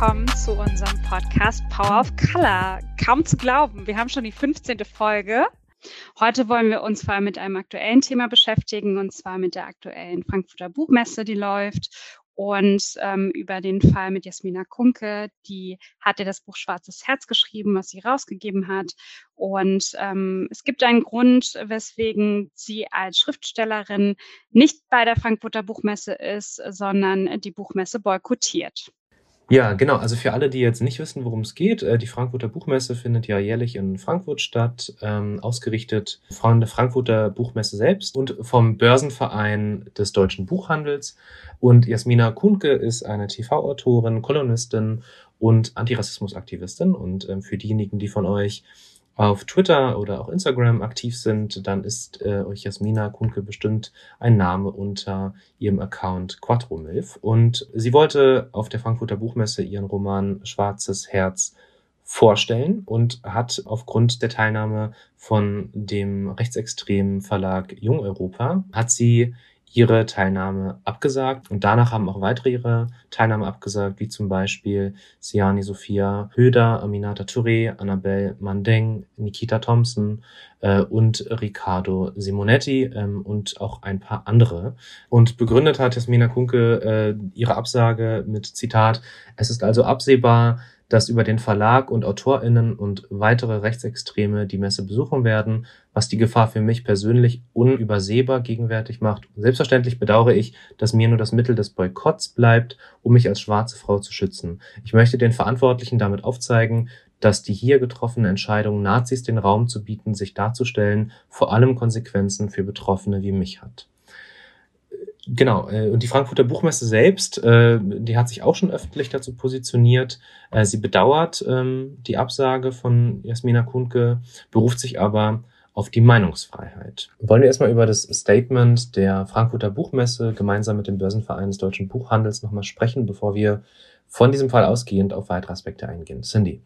Willkommen zu unserem Podcast Power of Color. Kaum zu glauben, wir haben schon die 15. Folge. Heute wollen wir uns vor allem mit einem aktuellen Thema beschäftigen, und zwar mit der aktuellen Frankfurter Buchmesse, die läuft und ähm, über den Fall mit Jasmina Kunke. Die hat ja das Buch Schwarzes Herz geschrieben, was sie rausgegeben hat. Und ähm, es gibt einen Grund, weswegen sie als Schriftstellerin nicht bei der Frankfurter Buchmesse ist, sondern die Buchmesse boykottiert. Ja, genau. Also für alle, die jetzt nicht wissen, worum es geht, äh, die Frankfurter Buchmesse findet ja jährlich in Frankfurt statt, ähm, ausgerichtet von der Frankfurter Buchmesse selbst und vom Börsenverein des deutschen Buchhandels. Und Jasmina Kuhnke ist eine TV-Autorin, Kolonistin und Antirassismusaktivistin. Und ähm, für diejenigen, die von euch auf Twitter oder auch Instagram aktiv sind, dann ist äh, euch Jasmina Kunke bestimmt ein Name unter ihrem Account Quattromilf. Und sie wollte auf der Frankfurter Buchmesse ihren Roman Schwarzes Herz vorstellen und hat aufgrund der Teilnahme von dem rechtsextremen Verlag Jung Europa, hat sie ihre Teilnahme abgesagt. Und danach haben auch weitere ihre Teilnahme abgesagt, wie zum Beispiel Siani Sophia Höder, Aminata Touré, Annabelle Mandeng, Nikita Thompson äh, und Riccardo Simonetti ähm, und auch ein paar andere. Und begründet hat Jasmina Kunke äh, ihre Absage mit Zitat, es ist also absehbar, dass über den Verlag und AutorInnen und weitere Rechtsextreme die Messe besuchen werden, was die Gefahr für mich persönlich unübersehbar gegenwärtig macht. selbstverständlich bedauere ich, dass mir nur das Mittel des Boykotts bleibt, um mich als schwarze Frau zu schützen. Ich möchte den Verantwortlichen damit aufzeigen, dass die hier getroffene Entscheidung, Nazis den Raum zu bieten, sich darzustellen, vor allem Konsequenzen für Betroffene wie mich hat. Genau, äh, und die Frankfurter Buchmesse selbst, äh, die hat sich auch schon öffentlich dazu positioniert. Äh, sie bedauert ähm, die Absage von Jasmina Kuhnke, beruft sich aber auf die Meinungsfreiheit. Wollen wir erstmal über das Statement der Frankfurter Buchmesse gemeinsam mit dem Börsenverein des deutschen Buchhandels nochmal sprechen, bevor wir von diesem Fall ausgehend auf weitere Aspekte eingehen. Cindy.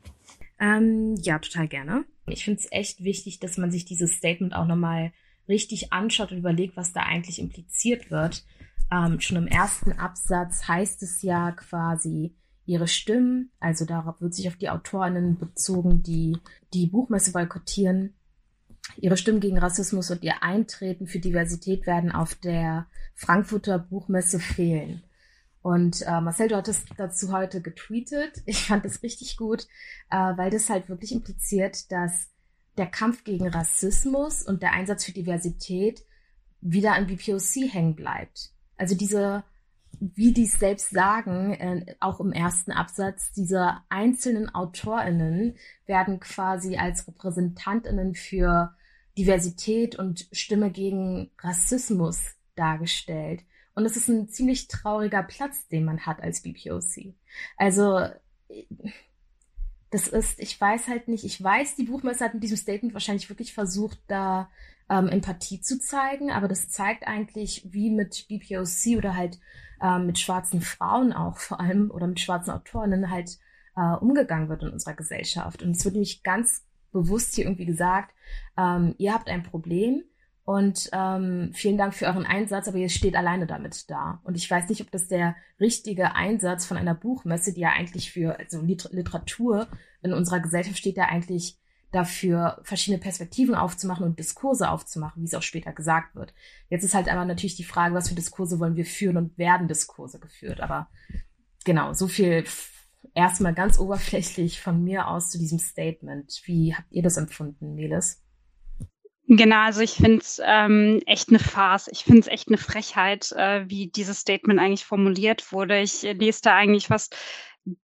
Ähm, ja, total gerne. Ich finde es echt wichtig, dass man sich dieses Statement auch nochmal richtig anschaut und überlegt, was da eigentlich impliziert wird. Ähm, schon im ersten Absatz heißt es ja quasi, ihre Stimmen, also darauf wird sich auf die Autorinnen bezogen, die die Buchmesse boykottieren, ihre Stimmen gegen Rassismus und ihr Eintreten für Diversität werden auf der Frankfurter Buchmesse fehlen. Und äh, Marcel, du hattest dazu heute getweetet. Ich fand das richtig gut, äh, weil das halt wirklich impliziert, dass der Kampf gegen Rassismus und der Einsatz für Diversität wieder an BPOC hängen bleibt. Also diese, wie die es selbst sagen, äh, auch im ersten Absatz, diese einzelnen AutorInnen werden quasi als RepräsentantInnen für Diversität und Stimme gegen Rassismus dargestellt. Und es ist ein ziemlich trauriger Platz, den man hat als BPOC. Also, das ist, ich weiß halt nicht, ich weiß, die Buchmesse hat mit diesem Statement wahrscheinlich wirklich versucht, da ähm, Empathie zu zeigen, aber das zeigt eigentlich, wie mit BPOC oder halt ähm, mit schwarzen Frauen auch vor allem oder mit schwarzen Autorinnen halt äh, umgegangen wird in unserer Gesellschaft. Und es wird nämlich ganz bewusst hier irgendwie gesagt, ähm, ihr habt ein Problem, und ähm, vielen Dank für euren Einsatz, aber ihr steht alleine damit da. Und ich weiß nicht, ob das der richtige Einsatz von einer Buchmesse, die ja eigentlich für also Literatur in unserer Gesellschaft steht, ja eigentlich dafür, verschiedene Perspektiven aufzumachen und Diskurse aufzumachen, wie es auch später gesagt wird. Jetzt ist halt aber natürlich die Frage, was für Diskurse wollen wir führen und werden Diskurse geführt. Aber genau, so viel erstmal ganz oberflächlich von mir aus zu diesem Statement. Wie habt ihr das empfunden, Meles? Genau, also ich finde es ähm, echt eine Farce. Ich finde es echt eine Frechheit, äh, wie dieses Statement eigentlich formuliert wurde. Ich lese da eigentlich fast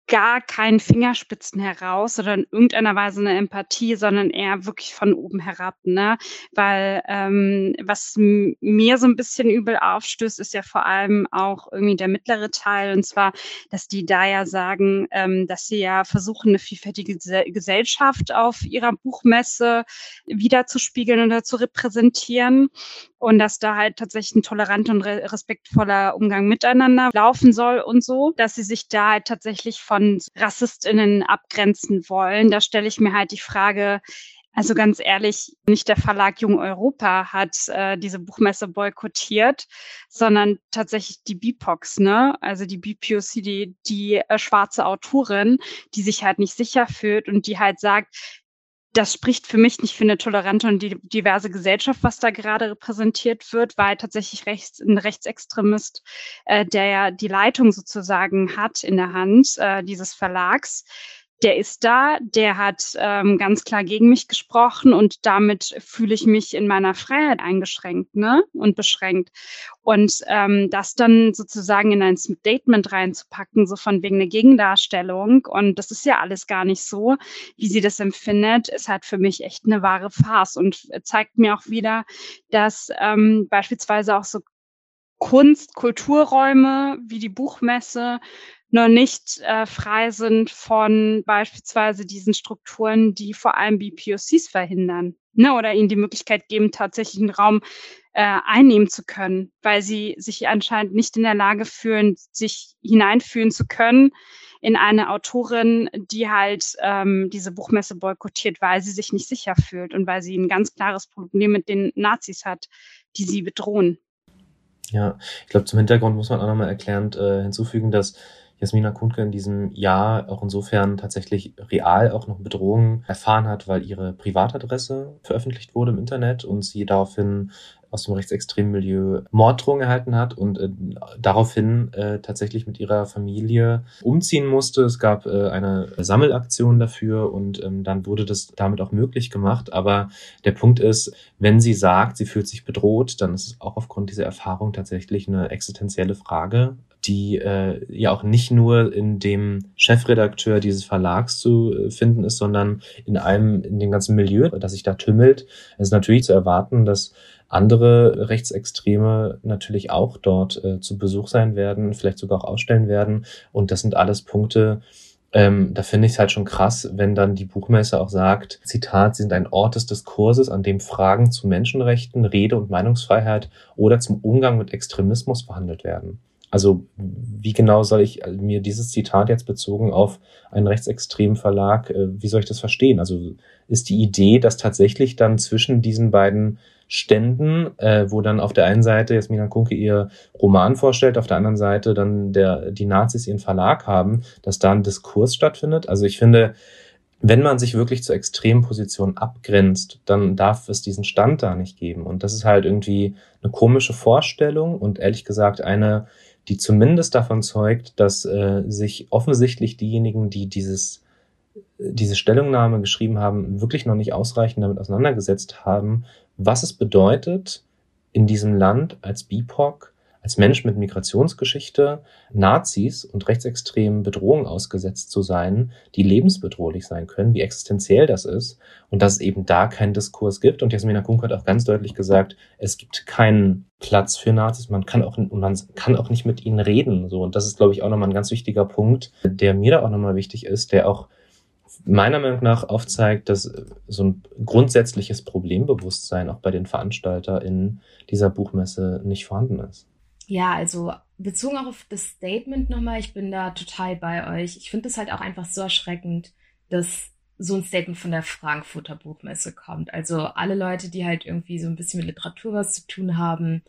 gar keinen Fingerspitzen heraus oder in irgendeiner Weise eine Empathie, sondern eher wirklich von oben herab, ne? Weil ähm, was mir so ein bisschen übel aufstößt, ist ja vor allem auch irgendwie der mittlere Teil, und zwar, dass die da ja sagen, ähm, dass sie ja versuchen, eine vielfältige Gesellschaft auf ihrer Buchmesse wiederzuspiegeln oder zu repräsentieren und dass da halt tatsächlich ein toleranter und respektvoller Umgang miteinander laufen soll und so, dass sie sich da halt tatsächlich von von RassistInnen abgrenzen wollen. Da stelle ich mir halt die Frage, Also ganz ehrlich, nicht der Verlag Jung Europa hat äh, diese Buchmesse boykottiert, sondern tatsächlich die BIPOX, ne? Also die BPOC, die, die äh, schwarze Autorin, die sich halt nicht sicher fühlt und die halt sagt, das spricht für mich nicht für eine tolerante und diverse Gesellschaft, was da gerade repräsentiert wird, weil tatsächlich rechts, ein Rechtsextremist, äh, der ja die Leitung sozusagen hat in der Hand äh, dieses Verlags, der ist da, der hat ähm, ganz klar gegen mich gesprochen und damit fühle ich mich in meiner Freiheit eingeschränkt ne? und beschränkt. Und ähm, das dann sozusagen in ein Statement reinzupacken, so von wegen eine Gegendarstellung, und das ist ja alles gar nicht so, wie sie das empfindet, ist halt für mich echt eine wahre Farce und zeigt mir auch wieder, dass ähm, beispielsweise auch so Kunst, Kulturräume wie die Buchmesse noch nicht äh, frei sind von beispielsweise diesen Strukturen, die vor allem BPOCs verhindern. Ne, oder ihnen die Möglichkeit geben, tatsächlich einen Raum äh, einnehmen zu können, weil sie sich anscheinend nicht in der Lage fühlen, sich hineinfühlen zu können in eine Autorin, die halt ähm, diese Buchmesse boykottiert, weil sie sich nicht sicher fühlt und weil sie ein ganz klares Problem mit den Nazis hat, die sie bedrohen. Ja, ich glaube, zum Hintergrund muss man auch nochmal erklärend äh, hinzufügen, dass Jasmina Kunke in diesem Jahr auch insofern tatsächlich real auch noch Bedrohungen erfahren hat, weil ihre Privatadresse veröffentlicht wurde im Internet und sie daraufhin aus dem rechtsextremen Milieu Morddrohungen erhalten hat und äh, daraufhin äh, tatsächlich mit ihrer Familie umziehen musste. Es gab äh, eine Sammelaktion dafür und ähm, dann wurde das damit auch möglich gemacht. Aber der Punkt ist, wenn sie sagt, sie fühlt sich bedroht, dann ist es auch aufgrund dieser Erfahrung tatsächlich eine existenzielle Frage, die äh, ja auch nicht nur in dem Chefredakteur dieses Verlags zu äh, finden ist, sondern in einem, in dem ganzen Milieu, das sich da tümmelt. Es ist natürlich zu erwarten, dass andere Rechtsextreme natürlich auch dort äh, zu Besuch sein werden, vielleicht sogar auch ausstellen werden. Und das sind alles Punkte, ähm, da finde ich es halt schon krass, wenn dann die Buchmesse auch sagt, Zitat, sie sind ein Ort des Diskurses, an dem Fragen zu Menschenrechten, Rede- und Meinungsfreiheit oder zum Umgang mit Extremismus verhandelt werden. Also wie genau soll ich äh, mir dieses Zitat jetzt bezogen auf einen rechtsextremen Verlag, äh, wie soll ich das verstehen? Also ist die Idee, dass tatsächlich dann zwischen diesen beiden Ständen, äh, wo dann auf der einen Seite Jasmina Kunke ihr Roman vorstellt, auf der anderen Seite dann der, die Nazis ihren Verlag haben, dass da ein Diskurs stattfindet. Also ich finde, wenn man sich wirklich zur extremen Position abgrenzt, dann darf es diesen Stand da nicht geben. Und das ist halt irgendwie eine komische Vorstellung und ehrlich gesagt eine, die zumindest davon zeugt, dass äh, sich offensichtlich diejenigen, die dieses, diese Stellungnahme geschrieben haben, wirklich noch nicht ausreichend damit auseinandergesetzt haben, was es bedeutet, in diesem Land als BIPOC als Mensch mit Migrationsgeschichte Nazis und rechtsextremen Bedrohungen ausgesetzt zu sein, die lebensbedrohlich sein können, wie existenziell das ist und dass es eben da keinen Diskurs gibt. Und Jasmina Kunk hat auch ganz deutlich gesagt, es gibt keinen Platz für Nazis, man kann auch, man kann auch nicht mit ihnen reden. So. Und das ist, glaube ich, auch nochmal ein ganz wichtiger Punkt, der mir da auch nochmal wichtig ist, der auch meiner Meinung nach aufzeigt, dass so ein grundsätzliches Problembewusstsein auch bei den VeranstalterInnen dieser Buchmesse nicht vorhanden ist. Ja, also bezogen auch auf das Statement nochmal, ich bin da total bei euch. Ich finde es halt auch einfach so erschreckend, dass so ein Statement von der Frankfurter Buchmesse kommt. Also alle Leute, die halt irgendwie so ein bisschen mit Literatur was zu tun haben,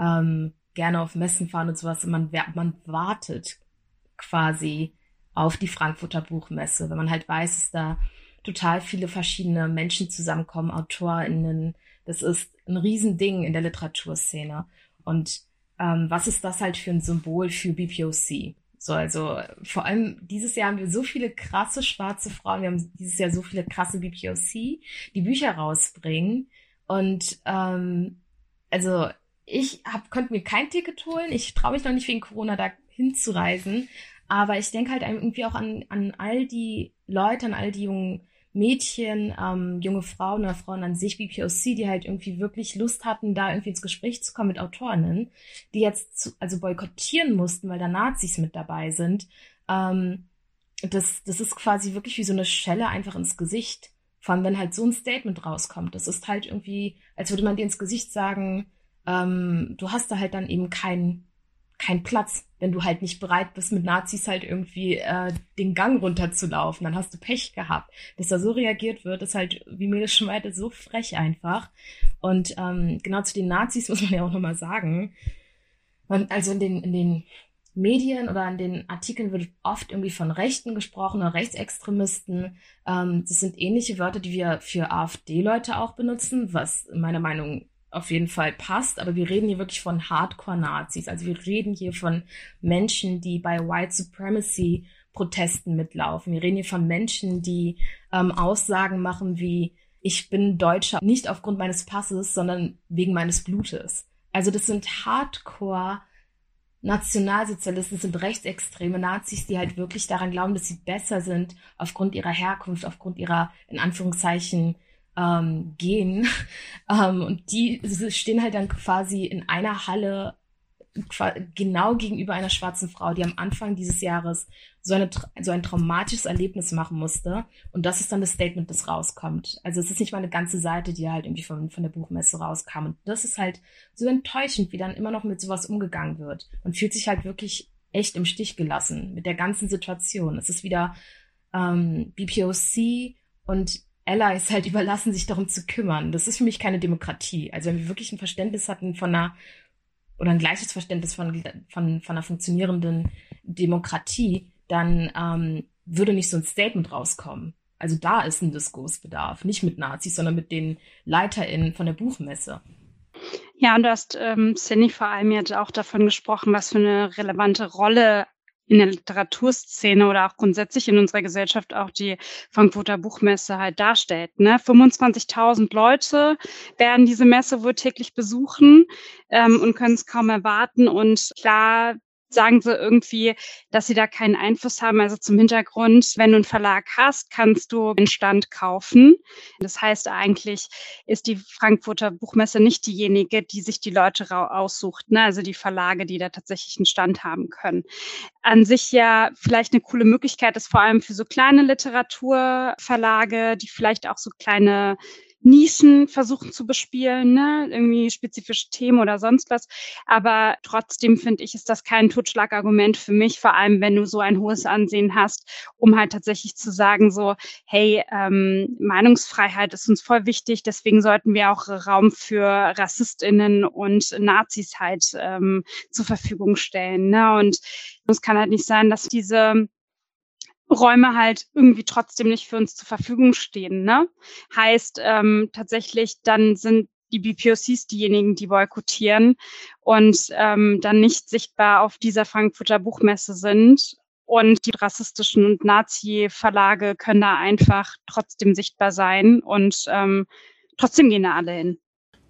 ähm, gerne auf Messen fahren und sowas, und man, man wartet quasi auf die Frankfurter Buchmesse, wenn man halt weiß, dass da total viele verschiedene Menschen zusammenkommen, AutorInnen. Das ist ein Riesending in der Literaturszene. Und ähm, was ist das halt für ein Symbol für BPOC? So, also vor allem dieses Jahr haben wir so viele krasse schwarze Frauen, wir haben dieses Jahr so viele krasse BPOC, die Bücher rausbringen. Und ähm, also ich hab, konnte mir kein Ticket holen. Ich traue mich noch nicht wegen Corona da hinzureisen. Aber ich denke halt irgendwie auch an, an all die Leute, an all die jungen Mädchen, ähm, junge Frauen oder Frauen an sich, BPOC, die halt irgendwie wirklich Lust hatten, da irgendwie ins Gespräch zu kommen mit Autorinnen, die jetzt zu, also boykottieren mussten, weil da Nazis mit dabei sind. Ähm, das, das ist quasi wirklich wie so eine Schelle einfach ins Gesicht. Vor allem, wenn halt so ein Statement rauskommt. Das ist halt irgendwie, als würde man dir ins Gesicht sagen, ähm, du hast da halt dann eben kein, Platz, wenn du halt nicht bereit bist, mit Nazis halt irgendwie äh, den Gang runterzulaufen. Dann hast du Pech gehabt. Dass da so reagiert wird, ist halt, wie mir das schon meinte, so frech einfach. Und ähm, genau zu den Nazis muss man ja auch nochmal sagen. Also in den, in den Medien oder in den Artikeln wird oft irgendwie von Rechten gesprochen oder Rechtsextremisten. Ähm, das sind ähnliche Wörter, die wir für AfD-Leute auch benutzen, was meiner Meinung auf jeden Fall passt. Aber wir reden hier wirklich von Hardcore-Nazis. Also wir reden hier von Menschen, die bei White Supremacy Protesten mitlaufen. Wir reden hier von Menschen, die ähm, Aussagen machen wie ich bin Deutscher nicht aufgrund meines Passes, sondern wegen meines Blutes. Also das sind Hardcore Nationalsozialisten sind rechtsextreme Nazis, die halt wirklich daran glauben, dass sie besser sind aufgrund ihrer Herkunft, aufgrund ihrer, in Anführungszeichen, ähm, Gen. ähm, und die stehen halt dann quasi in einer Halle genau gegenüber einer schwarzen Frau, die am Anfang dieses Jahres so, eine, so ein traumatisches Erlebnis machen musste. Und das ist dann das Statement, das rauskommt. Also es ist nicht mal eine ganze Seite, die halt irgendwie von, von der Buchmesse rauskam. Und das ist halt so enttäuschend, wie dann immer noch mit sowas umgegangen wird. Man fühlt sich halt wirklich echt im Stich gelassen mit der ganzen Situation. Es ist wieder ähm, BPOC und Allies halt überlassen, sich darum zu kümmern. Das ist für mich keine Demokratie. Also wenn wir wirklich ein Verständnis hatten von einer oder ein gleiches Verständnis von, von, von einer funktionierenden Demokratie, dann ähm, würde nicht so ein Statement rauskommen. Also da ist ein Diskursbedarf, nicht mit Nazis, sondern mit den LeiterInnen von der Buchmesse. Ja, und du hast, ähm, Cindy, vor allem jetzt auch davon gesprochen, was für eine relevante Rolle in der Literaturszene oder auch grundsätzlich in unserer Gesellschaft auch die Frankfurter Buchmesse halt darstellt. Ne? 25.000 Leute werden diese Messe wohl täglich besuchen ähm, und können es kaum erwarten. Und klar sagen sie irgendwie, dass sie da keinen Einfluss haben. Also zum Hintergrund, wenn du einen Verlag hast, kannst du den Stand kaufen. Das heißt eigentlich ist die Frankfurter Buchmesse nicht diejenige, die sich die Leute aussucht, ne? also die Verlage, die da tatsächlich einen Stand haben können. An sich ja vielleicht eine coole Möglichkeit ist vor allem für so kleine Literaturverlage, die vielleicht auch so kleine Nischen versuchen zu bespielen, ne? irgendwie spezifische Themen oder sonst was. Aber trotzdem finde ich, ist das kein Totschlagargument für mich, vor allem wenn du so ein hohes Ansehen hast, um halt tatsächlich zu sagen, so, hey, ähm, Meinungsfreiheit ist uns voll wichtig, deswegen sollten wir auch Raum für RassistInnen und Nazis halt ähm, zur Verfügung stellen. Ne? Und es kann halt nicht sein, dass diese Räume halt irgendwie trotzdem nicht für uns zur Verfügung stehen. Ne? Heißt ähm, tatsächlich, dann sind die BPOCs diejenigen, die boykottieren und ähm, dann nicht sichtbar auf dieser Frankfurter Buchmesse sind. Und die rassistischen und Nazi-Verlage können da einfach trotzdem sichtbar sein und ähm, trotzdem gehen da alle hin.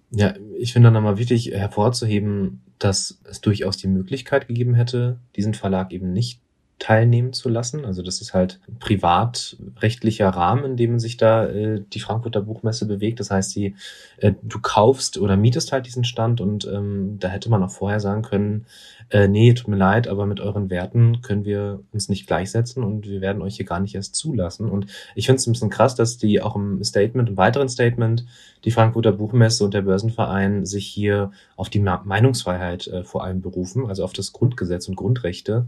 Ja, ich finde dann nochmal wichtig hervorzuheben, dass es durchaus die Möglichkeit gegeben hätte, diesen Verlag eben nicht teilnehmen zu lassen. Also das ist halt privatrechtlicher Rahmen, in dem sich da äh, die Frankfurter Buchmesse bewegt. Das heißt, die, äh, du kaufst oder mietest halt diesen Stand und ähm, da hätte man auch vorher sagen können, äh, nee, tut mir leid, aber mit euren Werten können wir uns nicht gleichsetzen und wir werden euch hier gar nicht erst zulassen. Und ich finde es ein bisschen krass, dass die auch im Statement, im weiteren Statement, die Frankfurter Buchmesse und der Börsenverein sich hier auf die Meinungsfreiheit äh, vor allem berufen, also auf das Grundgesetz und Grundrechte.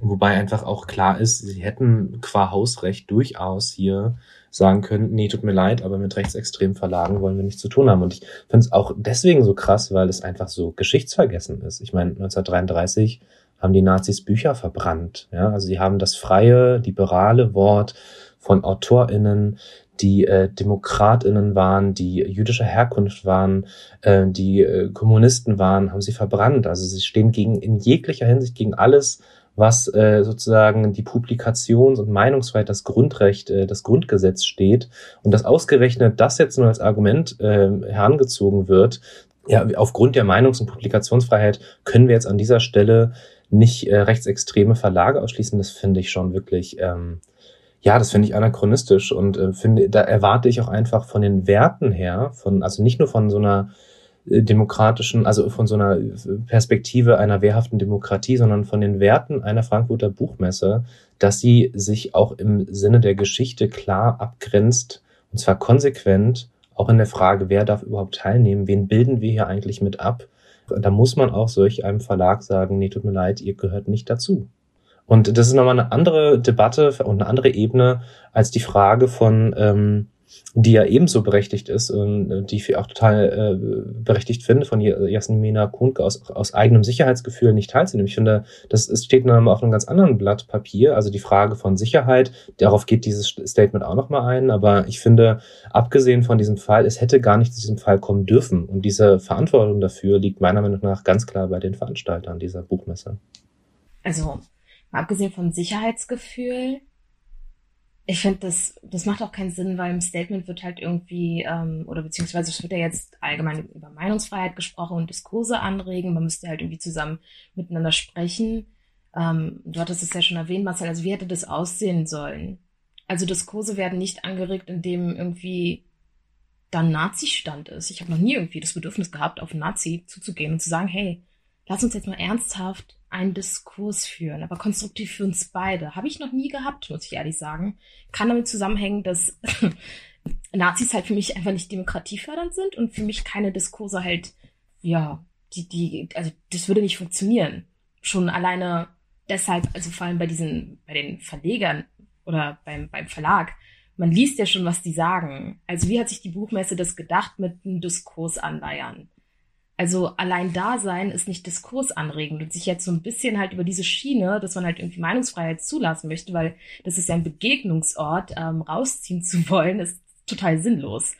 Wobei einfach auch klar ist, sie hätten qua Hausrecht durchaus hier sagen können, nee, tut mir leid, aber mit rechtsextremen Verlagen wollen wir nichts zu tun haben. Und ich finde es auch deswegen so krass, weil es einfach so geschichtsvergessen ist. Ich meine, 1933 haben die Nazis Bücher verbrannt. Ja, also sie haben das freie, liberale Wort von AutorInnen, die äh, DemokratInnen waren, die jüdischer Herkunft waren, äh, die äh, Kommunisten waren, haben sie verbrannt. Also sie stehen gegen in jeglicher Hinsicht gegen alles, was äh, sozusagen die Publikations- und Meinungsfreiheit, das Grundrecht, äh, das Grundgesetz steht und dass ausgerechnet das jetzt nur als Argument äh, herangezogen wird, ja, aufgrund der Meinungs- und Publikationsfreiheit können wir jetzt an dieser Stelle nicht äh, rechtsextreme Verlage ausschließen. Das finde ich schon wirklich, ähm, ja, das finde ich anachronistisch und äh, finde, da erwarte ich auch einfach von den Werten her, von, also nicht nur von so einer demokratischen, also von so einer Perspektive einer wehrhaften Demokratie, sondern von den Werten einer Frankfurter Buchmesse, dass sie sich auch im Sinne der Geschichte klar abgrenzt, und zwar konsequent, auch in der Frage, wer darf überhaupt teilnehmen, wen bilden wir hier eigentlich mit ab, Da muss man auch solch einem Verlag sagen, nee, tut mir leid, ihr gehört nicht dazu. Und das ist nochmal eine andere Debatte und eine andere Ebene als die Frage von, ähm, die ja ebenso berechtigt ist und äh, die ich auch total äh, berechtigt finde, von Jasmina Kuhnke aus, aus eigenem Sicherheitsgefühl nicht teilzunehmen. Ich finde, das ist, steht dann auf einem ganz anderen Blatt Papier. Also die Frage von Sicherheit, darauf geht dieses Statement auch nochmal ein. Aber ich finde, abgesehen von diesem Fall, es hätte gar nicht zu diesem Fall kommen dürfen. Und diese Verantwortung dafür liegt meiner Meinung nach ganz klar bei den Veranstaltern dieser Buchmesse. Also, abgesehen von Sicherheitsgefühl, ich finde, das, das macht auch keinen Sinn, weil im Statement wird halt irgendwie, ähm, oder beziehungsweise es wird ja jetzt allgemein über Meinungsfreiheit gesprochen und Diskurse anregen. Man müsste halt irgendwie zusammen miteinander sprechen. Ähm, du hattest es ja schon erwähnt, Marcel, also wie hätte das aussehen sollen? Also Diskurse werden nicht angeregt, indem irgendwie dann Nazi-Stand ist. Ich habe noch nie irgendwie das Bedürfnis gehabt, auf Nazi zuzugehen und zu sagen, hey, lass uns jetzt mal ernsthaft einen Diskurs führen, aber konstruktiv für uns beide. Habe ich noch nie gehabt, muss ich ehrlich sagen. Kann damit zusammenhängen, dass Nazis halt für mich einfach nicht demokratiefördernd sind und für mich keine Diskurse halt, ja, die, die, also das würde nicht funktionieren. Schon alleine deshalb, also vor allem bei diesen, bei den Verlegern oder beim, beim Verlag, man liest ja schon, was die sagen. Also wie hat sich die Buchmesse das gedacht mit einem Diskurs anleiern? Also allein da sein ist nicht diskursanregend und sich jetzt so ein bisschen halt über diese Schiene, dass man halt irgendwie Meinungsfreiheit zulassen möchte, weil das ist ja ein Begegnungsort, ähm, rausziehen zu wollen, ist total sinnlos.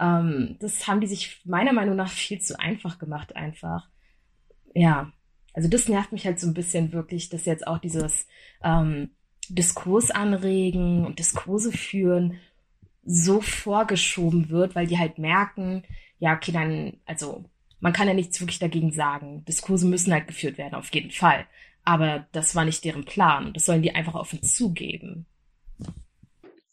Ähm, das haben die sich meiner Meinung nach viel zu einfach gemacht einfach. Ja, also das nervt mich halt so ein bisschen wirklich, dass jetzt auch dieses ähm, Diskurs anregen und Diskurse führen so vorgeschoben wird, weil die halt merken, ja, okay, dann, also man kann ja nichts wirklich dagegen sagen. Diskurse müssen halt geführt werden, auf jeden Fall. Aber das war nicht deren Plan. Das sollen die einfach offen zugeben.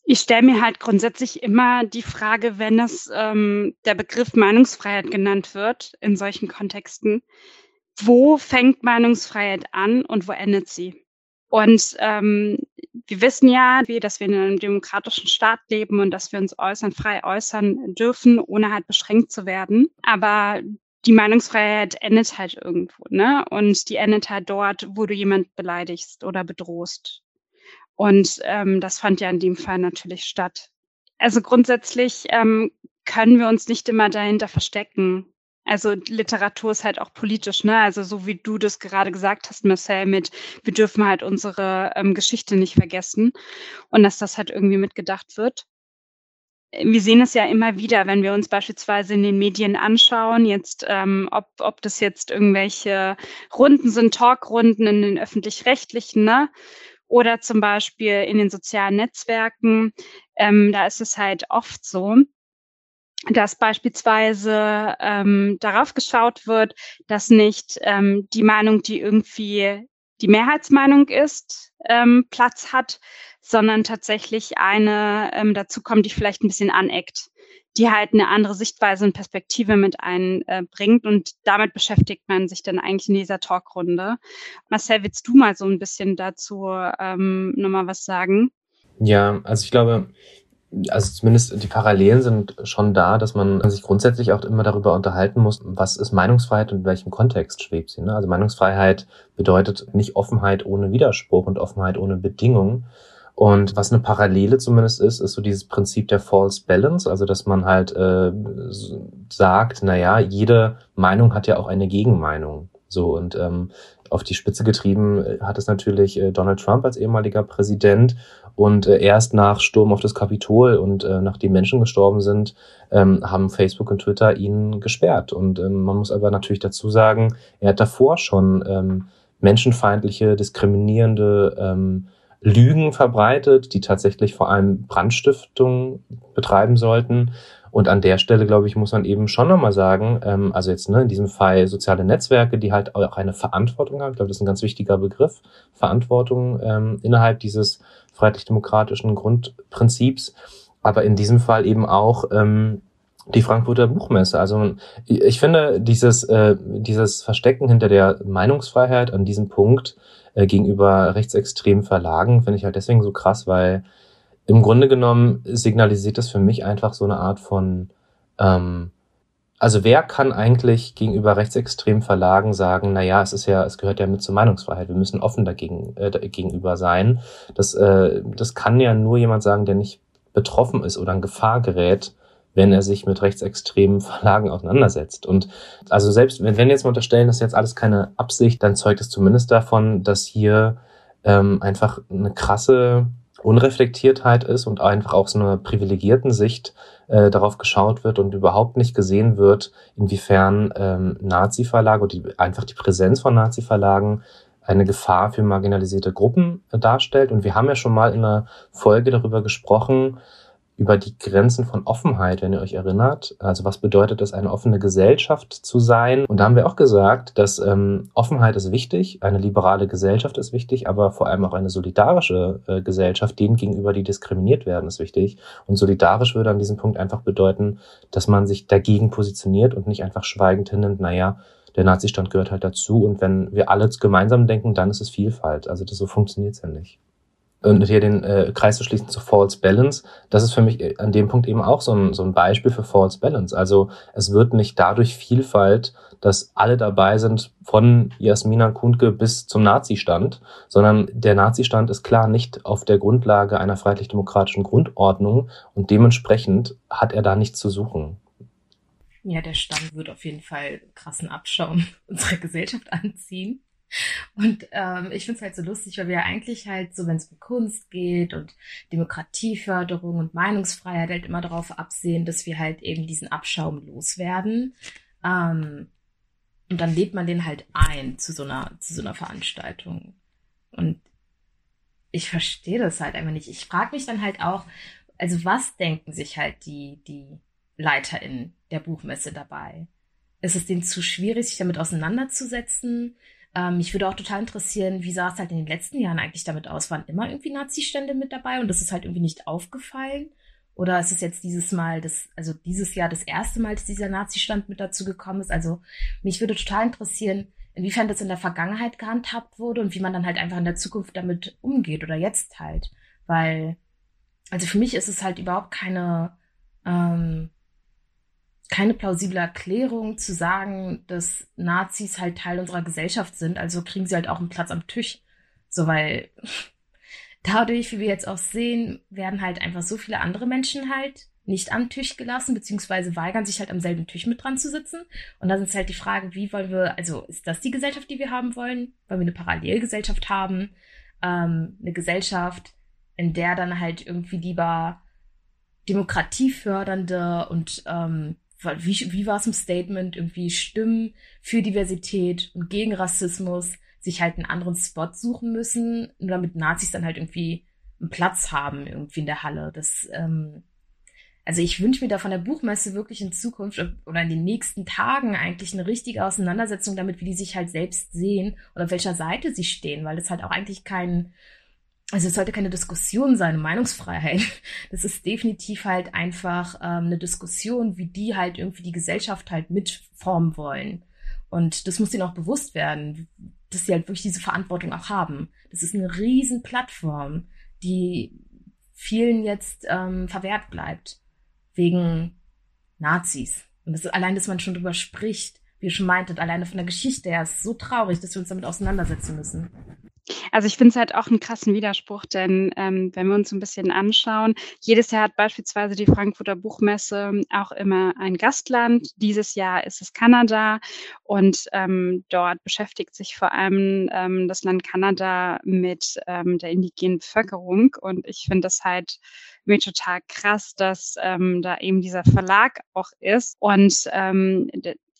Ich stelle mir halt grundsätzlich immer die Frage, wenn es ähm, der Begriff Meinungsfreiheit genannt wird in solchen Kontexten, wo fängt Meinungsfreiheit an und wo endet sie? Und ähm, wir wissen ja, wie, dass wir in einem demokratischen Staat leben und dass wir uns äußern, frei äußern dürfen, ohne halt beschränkt zu werden. Aber die Meinungsfreiheit endet halt irgendwo, ne? Und die endet halt dort, wo du jemand beleidigst oder bedrohst. Und ähm, das fand ja in dem Fall natürlich statt. Also grundsätzlich ähm, können wir uns nicht immer dahinter verstecken. Also Literatur ist halt auch politisch, ne? Also so wie du das gerade gesagt hast, Marcel, mit wir dürfen halt unsere ähm, Geschichte nicht vergessen und dass das halt irgendwie mitgedacht wird wir sehen es ja immer wieder, wenn wir uns beispielsweise in den Medien anschauen, jetzt ähm, ob, ob das jetzt irgendwelche Runden sind, Talkrunden in den öffentlich-rechtlichen, ne? Oder zum Beispiel in den sozialen Netzwerken, ähm, da ist es halt oft so, dass beispielsweise ähm, darauf geschaut wird, dass nicht ähm, die Meinung, die irgendwie die Mehrheitsmeinung ist, ähm, Platz hat, sondern tatsächlich eine ähm, dazu kommt, die vielleicht ein bisschen aneckt, die halt eine andere Sichtweise und Perspektive mit einbringt. Äh, und damit beschäftigt man sich dann eigentlich in dieser Talkrunde. Marcel, willst du mal so ein bisschen dazu ähm, nochmal was sagen? Ja, also ich glaube, also zumindest die Parallelen sind schon da, dass man sich grundsätzlich auch immer darüber unterhalten muss, was ist Meinungsfreiheit und in welchem Kontext schwebt sie. Ne? Also Meinungsfreiheit bedeutet nicht Offenheit ohne Widerspruch und Offenheit ohne Bedingungen, und was eine Parallele zumindest ist, ist so dieses Prinzip der False Balance, also dass man halt äh, sagt, na ja, jede Meinung hat ja auch eine Gegenmeinung. So und ähm, auf die Spitze getrieben äh, hat es natürlich äh, Donald Trump als ehemaliger Präsident und äh, erst nach Sturm auf das Kapitol und äh, nachdem Menschen gestorben sind, ähm, haben Facebook und Twitter ihn gesperrt. Und ähm, man muss aber natürlich dazu sagen, er hat davor schon ähm, menschenfeindliche, diskriminierende ähm, Lügen verbreitet, die tatsächlich vor allem Brandstiftung betreiben sollten. Und an der Stelle, glaube ich, muss man eben schon nochmal sagen, ähm, also jetzt ne, in diesem Fall soziale Netzwerke, die halt auch eine Verantwortung haben. Ich glaube, das ist ein ganz wichtiger Begriff, Verantwortung ähm, innerhalb dieses freiheitlich-demokratischen Grundprinzips. Aber in diesem Fall eben auch ähm, die Frankfurter Buchmesse. Also ich finde dieses, äh, dieses Verstecken hinter der Meinungsfreiheit an diesem Punkt äh, gegenüber rechtsextremen Verlagen finde ich halt deswegen so krass, weil im Grunde genommen signalisiert das für mich einfach so eine Art von ähm, also wer kann eigentlich gegenüber rechtsextremen Verlagen sagen, na ja, es ist ja, es gehört ja mit zur Meinungsfreiheit, wir müssen offen dagegen äh, gegenüber sein. Das, äh, das kann ja nur jemand sagen, der nicht betroffen ist oder in Gefahr gerät, wenn er sich mit rechtsextremen Verlagen auseinandersetzt. Und also selbst wenn, wenn jetzt mal unterstellen, das ist jetzt alles keine Absicht, dann zeugt es zumindest davon, dass hier ähm, einfach eine krasse Unreflektiertheit ist und einfach auch so eine privilegierten Sicht äh, darauf geschaut wird und überhaupt nicht gesehen wird, inwiefern ähm, Nazi-Verlage oder die, einfach die Präsenz von Nazi-Verlagen eine Gefahr für marginalisierte Gruppen äh, darstellt. Und wir haben ja schon mal in einer Folge darüber gesprochen, über die Grenzen von Offenheit, wenn ihr euch erinnert. Also was bedeutet es, eine offene Gesellschaft zu sein? Und da haben wir auch gesagt, dass ähm, Offenheit ist wichtig, eine liberale Gesellschaft ist wichtig, aber vor allem auch eine solidarische äh, Gesellschaft, denen gegenüber, die diskriminiert werden, ist wichtig. Und solidarisch würde an diesem Punkt einfach bedeuten, dass man sich dagegen positioniert und nicht einfach schweigend hinnimmt, naja, der Nazistand gehört halt dazu und wenn wir alle gemeinsam denken, dann ist es Vielfalt. Also das, so funktioniert es ja nicht und hier den äh, Kreis zu schließen zu False Balance, das ist für mich äh, an dem Punkt eben auch so ein, so ein Beispiel für False Balance. Also es wird nicht dadurch Vielfalt, dass alle dabei sind, von Jasmina Kundke bis zum Nazi-Stand, sondern der Nazi-Stand ist klar nicht auf der Grundlage einer freiheitlich-demokratischen Grundordnung und dementsprechend hat er da nichts zu suchen. Ja, der Stand wird auf jeden Fall krassen Abschaum unserer Gesellschaft anziehen. Und ähm, ich finde es halt so lustig, weil wir ja eigentlich halt so, wenn es um Kunst geht und Demokratieförderung und Meinungsfreiheit halt immer darauf absehen, dass wir halt eben diesen Abschaum loswerden. Ähm, und dann lädt man den halt ein zu so einer, zu so einer Veranstaltung. Und ich verstehe das halt einfach nicht. Ich frage mich dann halt auch, also was denken sich halt die, die LeiterInnen der Buchmesse dabei? Ist es denen zu schwierig, sich damit auseinanderzusetzen? Ähm, mich würde auch total interessieren, wie sah es halt in den letzten Jahren eigentlich damit aus? Waren immer irgendwie Nazi-Stände mit dabei und das ist halt irgendwie nicht aufgefallen? Oder ist es jetzt dieses Mal, das, also dieses Jahr das erste Mal, dass dieser Nazi-Stand mit dazu gekommen ist? Also mich würde total interessieren, inwiefern das in der Vergangenheit gehandhabt wurde und wie man dann halt einfach in der Zukunft damit umgeht oder jetzt halt. Weil, also für mich ist es halt überhaupt keine ähm, keine plausible Erklärung zu sagen, dass Nazis halt Teil unserer Gesellschaft sind, also kriegen sie halt auch einen Platz am Tisch. So, weil dadurch, wie wir jetzt auch sehen, werden halt einfach so viele andere Menschen halt nicht am Tisch gelassen, beziehungsweise weigern sich halt am selben Tisch mit dran zu sitzen. Und dann ist halt die Frage, wie wollen wir, also ist das die Gesellschaft, die wir haben wollen? Wollen wir eine Parallelgesellschaft haben? Ähm, eine Gesellschaft, in der dann halt irgendwie lieber demokratiefördernde und ähm, wie, wie war es im Statement, irgendwie Stimmen für Diversität und gegen Rassismus sich halt einen anderen Spot suchen müssen, nur damit Nazis dann halt irgendwie einen Platz haben irgendwie in der Halle. Das, ähm, also ich wünsche mir da von der Buchmesse wirklich in Zukunft oder in den nächsten Tagen eigentlich eine richtige Auseinandersetzung damit, wie die sich halt selbst sehen oder auf welcher Seite sie stehen, weil das halt auch eigentlich kein also es sollte keine Diskussion sein, Meinungsfreiheit. Das ist definitiv halt einfach ähm, eine Diskussion, wie die halt irgendwie die Gesellschaft halt mitformen wollen. Und das muss ihnen auch bewusst werden, dass sie halt wirklich diese Verantwortung auch haben. Das ist eine riesen Plattform, die vielen jetzt ähm, verwehrt bleibt. Wegen Nazis. Und das ist allein, dass man schon drüber spricht, wie ihr schon meintet, alleine von der Geschichte her, ist so traurig, dass wir uns damit auseinandersetzen müssen. Also ich finde es halt auch einen krassen Widerspruch, denn ähm, wenn wir uns ein bisschen anschauen, jedes Jahr hat beispielsweise die Frankfurter Buchmesse auch immer ein Gastland. Dieses Jahr ist es Kanada und ähm, dort beschäftigt sich vor allem ähm, das Land Kanada mit ähm, der indigenen Bevölkerung und ich finde das halt mir total krass, dass ähm, da eben dieser Verlag auch ist und ähm,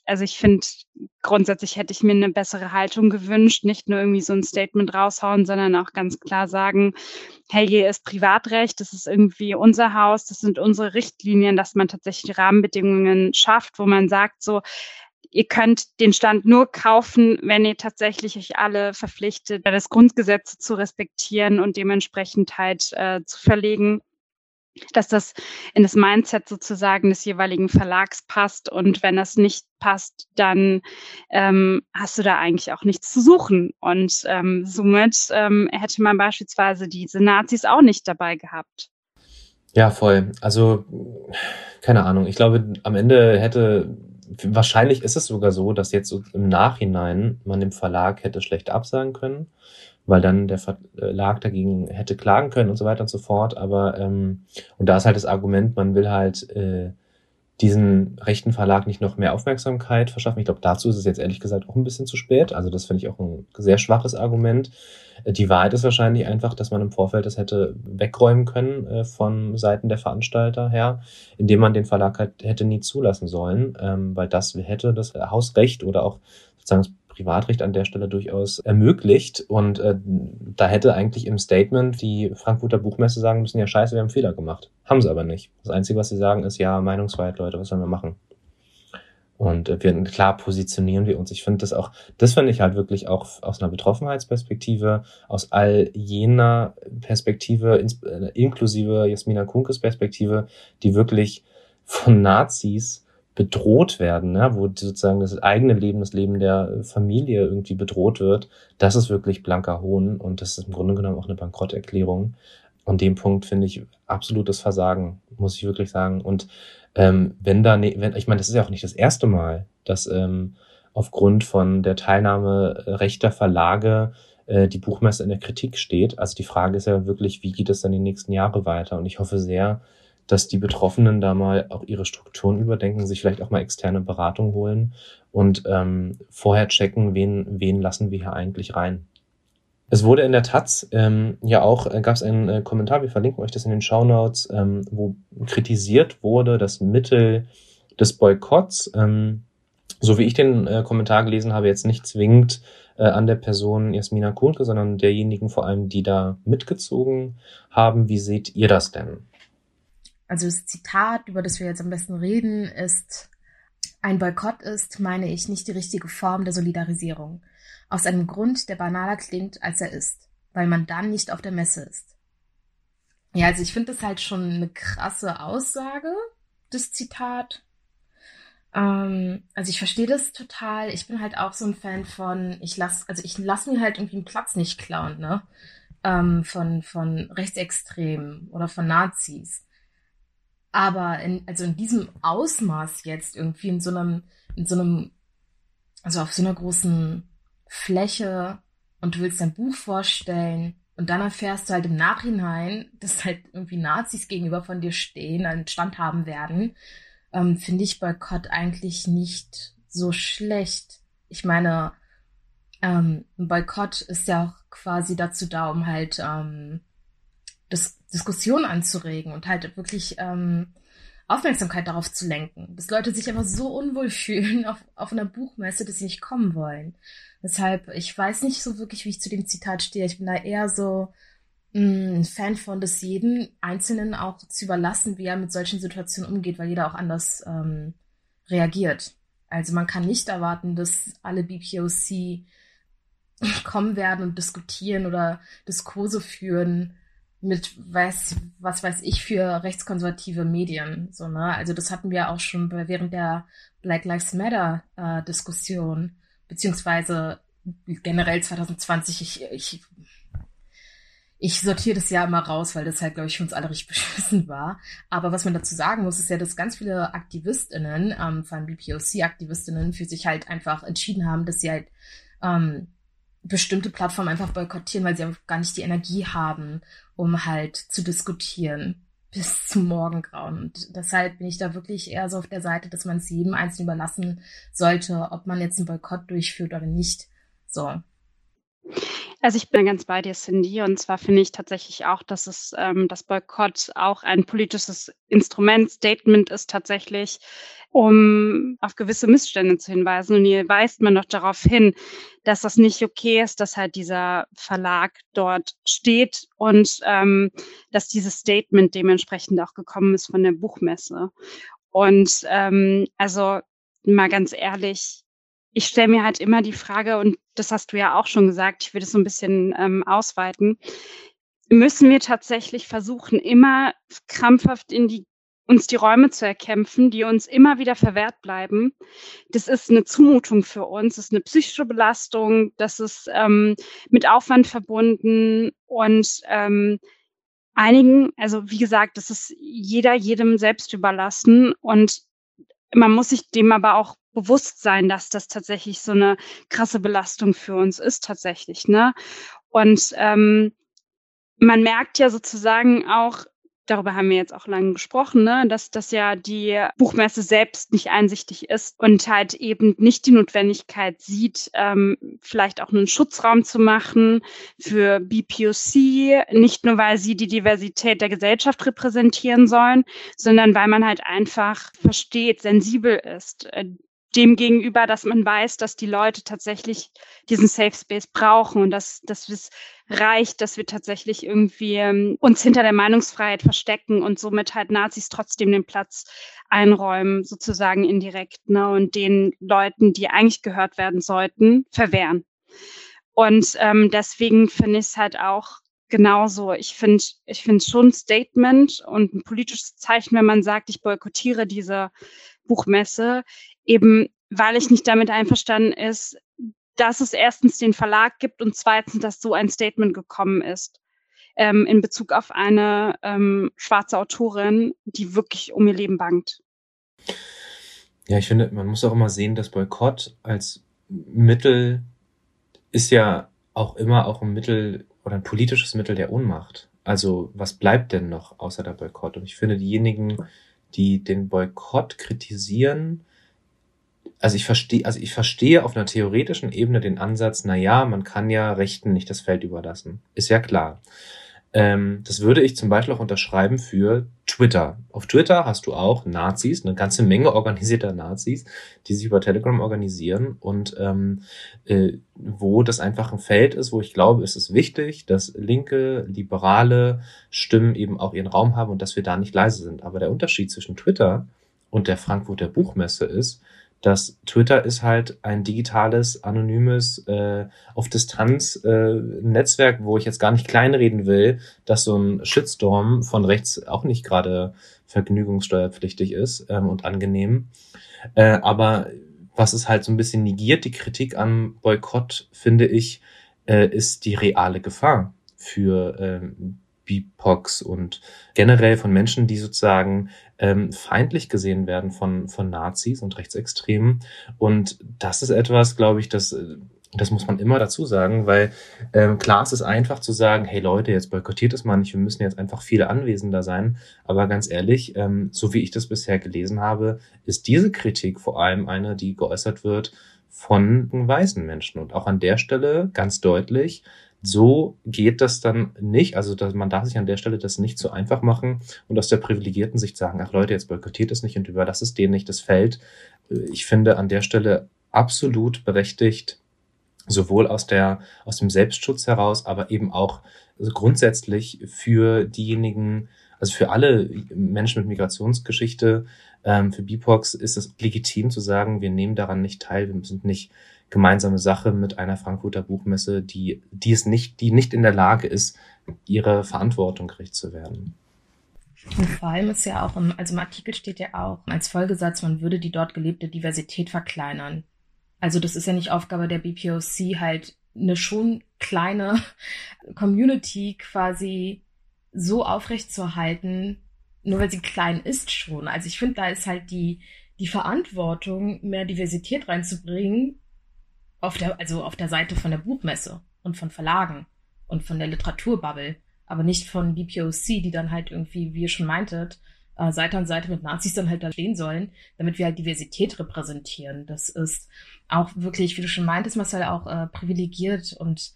also ich finde, grundsätzlich hätte ich mir eine bessere Haltung gewünscht, nicht nur irgendwie so ein Statement raushauen, sondern auch ganz klar sagen, hey, hier ist Privatrecht, das ist irgendwie unser Haus, das sind unsere Richtlinien, dass man tatsächlich Rahmenbedingungen schafft, wo man sagt, so, ihr könnt den Stand nur kaufen, wenn ihr tatsächlich euch alle verpflichtet, das Grundgesetz zu respektieren und dementsprechend halt äh, zu verlegen dass das in das Mindset sozusagen des jeweiligen Verlags passt. Und wenn das nicht passt, dann ähm, hast du da eigentlich auch nichts zu suchen. Und ähm, somit ähm, hätte man beispielsweise diese Nazis auch nicht dabei gehabt. Ja, voll. Also, keine Ahnung. Ich glaube, am Ende hätte wahrscheinlich ist es sogar so, dass jetzt so im Nachhinein man dem Verlag hätte schlecht absagen können, weil dann der Verlag dagegen hätte klagen können und so weiter und so fort. Aber ähm, und da ist halt das Argument, man will halt äh, diesen rechten Verlag nicht noch mehr Aufmerksamkeit verschaffen. Ich glaube, dazu ist es jetzt ehrlich gesagt auch ein bisschen zu spät. Also das finde ich auch ein sehr schwaches Argument. Äh, die Wahrheit ist wahrscheinlich einfach, dass man im Vorfeld das hätte wegräumen können äh, von Seiten der Veranstalter her, indem man den Verlag halt hätte nie zulassen sollen, ähm, weil das hätte das Hausrecht oder auch sozusagen Privatrecht an der Stelle durchaus ermöglicht. Und äh, da hätte eigentlich im Statement die Frankfurter Buchmesse sagen müssen, ja scheiße, wir haben Fehler gemacht. Haben sie aber nicht. Das Einzige, was sie sagen, ist, ja, Meinungsfreiheit, Leute, was sollen wir machen? Und äh, wir klar positionieren wir uns. Ich finde das auch, das finde ich halt wirklich auch aus einer Betroffenheitsperspektive, aus all jener Perspektive, ins, äh, inklusive Jasmina Kunkes Perspektive, die wirklich von Nazis bedroht werden, ne? wo sozusagen das eigene Leben, das Leben der Familie irgendwie bedroht wird, das ist wirklich blanker Hohn und das ist im Grunde genommen auch eine Bankrotterklärung. An dem Punkt finde ich absolutes Versagen, muss ich wirklich sagen. Und ähm, wenn da, ne, wenn, ich meine, das ist ja auch nicht das erste Mal, dass ähm, aufgrund von der Teilnahme rechter Verlage äh, die Buchmesse in der Kritik steht. Also die Frage ist ja wirklich, wie geht es dann die nächsten Jahre weiter? Und ich hoffe sehr, dass die Betroffenen da mal auch ihre Strukturen überdenken, sich vielleicht auch mal externe Beratung holen und ähm, vorher checken, wen, wen lassen wir hier eigentlich rein. Es wurde in der Taz ähm, ja auch, äh, gab es einen äh, Kommentar, wir verlinken euch das in den Show Notes, ähm, wo kritisiert wurde, das Mittel des Boykotts, ähm, so wie ich den äh, Kommentar gelesen habe, jetzt nicht zwingend äh, an der Person Jasmina Kuhnke, sondern derjenigen vor allem, die da mitgezogen haben. Wie seht ihr das denn? Also das Zitat, über das wir jetzt am besten reden, ist, ein Boykott ist, meine ich, nicht die richtige Form der Solidarisierung. Aus einem Grund, der banaler klingt, als er ist, weil man dann nicht auf der Messe ist. Ja, also ich finde das halt schon eine krasse Aussage, das Zitat. Ähm, also ich verstehe das total. Ich bin halt auch so ein Fan von, ich lass, also ich lass mir halt irgendwie einen Platz nicht klauen, ne? Ähm, von, von Rechtsextremen oder von Nazis. Aber in, also in diesem Ausmaß jetzt irgendwie in so einem, in so einem, also auf so einer großen Fläche und du willst dein Buch vorstellen und dann erfährst du halt im Nachhinein, dass halt irgendwie Nazis gegenüber von dir stehen, einen Stand haben werden, ähm, finde ich Boykott eigentlich nicht so schlecht. Ich meine, ähm, ein Boykott ist ja auch quasi dazu da, um halt ähm, das Diskussion anzuregen und halt wirklich ähm, Aufmerksamkeit darauf zu lenken. Dass Leute sich einfach so unwohl fühlen auf, auf einer Buchmesse, dass sie nicht kommen wollen. Deshalb, ich weiß nicht so wirklich, wie ich zu dem Zitat stehe. Ich bin da eher so mm, ein Fan von, das jeden Einzelnen auch zu überlassen, wie er mit solchen Situationen umgeht, weil jeder auch anders ähm, reagiert. Also man kann nicht erwarten, dass alle BPOC kommen werden und diskutieren oder Diskurse führen, mit weiß, was weiß ich für rechtskonservative Medien. So, ne? Also das hatten wir auch schon während der Black Lives Matter äh, Diskussion, beziehungsweise generell 2020. Ich, ich, ich sortiere das ja immer raus, weil das halt, glaube ich, für uns alle richtig beschissen war. Aber was man dazu sagen muss, ist ja, dass ganz viele AktivistInnen, ähm, vor allem BPOC-AktivistInnen, für sich halt einfach entschieden haben, dass sie halt ähm, bestimmte Plattformen einfach boykottieren, weil sie einfach gar nicht die Energie haben, um halt zu diskutieren bis zum Morgengrauen. Und deshalb bin ich da wirklich eher so auf der Seite, dass man es jedem Einzelnen überlassen sollte, ob man jetzt einen Boykott durchführt oder nicht. So. Also ich bin ganz bei dir, Cindy. Und zwar finde ich tatsächlich auch, dass es ähm, das Boykott auch ein politisches Instrument, Statement ist tatsächlich, um auf gewisse Missstände zu hinweisen. Und hier weist man doch darauf hin, dass das nicht okay ist, dass halt dieser Verlag dort steht und ähm, dass dieses Statement dementsprechend auch gekommen ist von der Buchmesse. Und ähm, also mal ganz ehrlich, ich stelle mir halt immer die Frage, und das hast du ja auch schon gesagt, ich würde es so ein bisschen ähm, ausweiten, müssen wir tatsächlich versuchen, immer krampfhaft in die uns die Räume zu erkämpfen, die uns immer wieder verwehrt bleiben. Das ist eine Zumutung für uns, das ist eine psychische Belastung, das ist ähm, mit Aufwand verbunden und ähm, einigen, also wie gesagt, das ist jeder jedem selbst überlassen und man muss sich dem aber auch bewusst sein, dass das tatsächlich so eine krasse Belastung für uns ist tatsächlich, ne? Und ähm, man merkt ja sozusagen auch, darüber haben wir jetzt auch lange gesprochen, ne, dass das ja die Buchmesse selbst nicht einsichtig ist und halt eben nicht die Notwendigkeit sieht, ähm, vielleicht auch einen Schutzraum zu machen für BPOC, nicht nur weil sie die Diversität der Gesellschaft repräsentieren sollen, sondern weil man halt einfach versteht, sensibel ist, äh, dem gegenüber, dass man weiß, dass die Leute tatsächlich diesen Safe Space brauchen und dass, dass es reicht, dass wir tatsächlich irgendwie ähm, uns hinter der Meinungsfreiheit verstecken und somit halt Nazis trotzdem den Platz einräumen, sozusagen indirekt, ne, und den Leuten, die eigentlich gehört werden sollten, verwehren. Und ähm, deswegen finde ich es halt auch genauso. Ich finde, ich finde schon ein Statement und ein politisches Zeichen, wenn man sagt, ich boykottiere diese Buchmesse, eben weil ich nicht damit einverstanden ist, dass es erstens den Verlag gibt und zweitens, dass so ein Statement gekommen ist ähm, in Bezug auf eine ähm, schwarze Autorin, die wirklich um ihr Leben bangt. Ja, ich finde, man muss auch immer sehen, dass Boykott als Mittel ist ja auch immer auch ein Mittel oder ein politisches Mittel der Ohnmacht. Also was bleibt denn noch außer der Boykott? Und ich finde, diejenigen, die den Boykott kritisieren, also ich verstehe, also ich verstehe auf einer theoretischen Ebene den Ansatz, na ja, man kann ja Rechten nicht das Feld überlassen. Ist ja klar. Ähm, das würde ich zum Beispiel auch unterschreiben für Twitter. Auf Twitter hast du auch Nazis, eine ganze Menge organisierter Nazis, die sich über Telegram organisieren und ähm, äh, wo das einfach ein Feld ist, wo ich glaube, es ist wichtig, dass linke, liberale Stimmen eben auch ihren Raum haben und dass wir da nicht leise sind. Aber der Unterschied zwischen Twitter und der Frankfurter Buchmesse ist, dass Twitter ist halt ein digitales, anonymes, äh, auf Distanz äh, Netzwerk, wo ich jetzt gar nicht kleinreden will, dass so ein Shitstorm von rechts auch nicht gerade vergnügungssteuerpflichtig ist ähm, und angenehm. Äh, aber was es halt so ein bisschen negiert, die Kritik am Boykott, finde ich, äh, ist die reale Gefahr für ähm, BIPOX und generell von Menschen, die sozusagen ähm, feindlich gesehen werden von, von Nazis und Rechtsextremen. Und das ist etwas, glaube ich, das, äh, das muss man immer dazu sagen, weil ähm, klar es ist einfach zu sagen, hey Leute, jetzt boykottiert es mal nicht, wir müssen jetzt einfach viele anwesender sein. Aber ganz ehrlich, ähm, so wie ich das bisher gelesen habe, ist diese Kritik vor allem eine, die geäußert wird von weißen Menschen. Und auch an der Stelle ganz deutlich, so geht das dann nicht. Also dass man darf sich an der Stelle das nicht so einfach machen und aus der privilegierten Sicht sagen, ach Leute, jetzt boykottiert es nicht und überlasst es denen nicht das Feld. Ich finde an der Stelle absolut berechtigt, sowohl aus der, aus dem Selbstschutz heraus, aber eben auch grundsätzlich für diejenigen, also für alle Menschen mit Migrationsgeschichte, ähm, für BIPOX ist es legitim zu sagen, wir nehmen daran nicht teil, wir sind nicht gemeinsame Sache mit einer Frankfurter Buchmesse, die, die es nicht, die nicht in der Lage ist, ihre Verantwortung gerecht zu werden. Und vor allem ist ja auch, im, also im Artikel steht ja auch als Folgesatz, man würde die dort gelebte Diversität verkleinern. Also das ist ja nicht Aufgabe der BPOC, halt eine schon kleine Community quasi so aufrechtzuerhalten, nur weil sie klein ist schon. Also ich finde, da ist halt die, die Verantwortung, mehr Diversität reinzubringen, auf der, also auf der Seite von der Buchmesse und von Verlagen und von der Literaturbubble, aber nicht von BPOC, die dann halt irgendwie, wie ihr schon meintet, äh, Seite an Seite mit Nazis dann halt da stehen sollen, damit wir halt Diversität repräsentieren. Das ist auch wirklich, wie du schon meintest, Marcel, auch äh, privilegiert und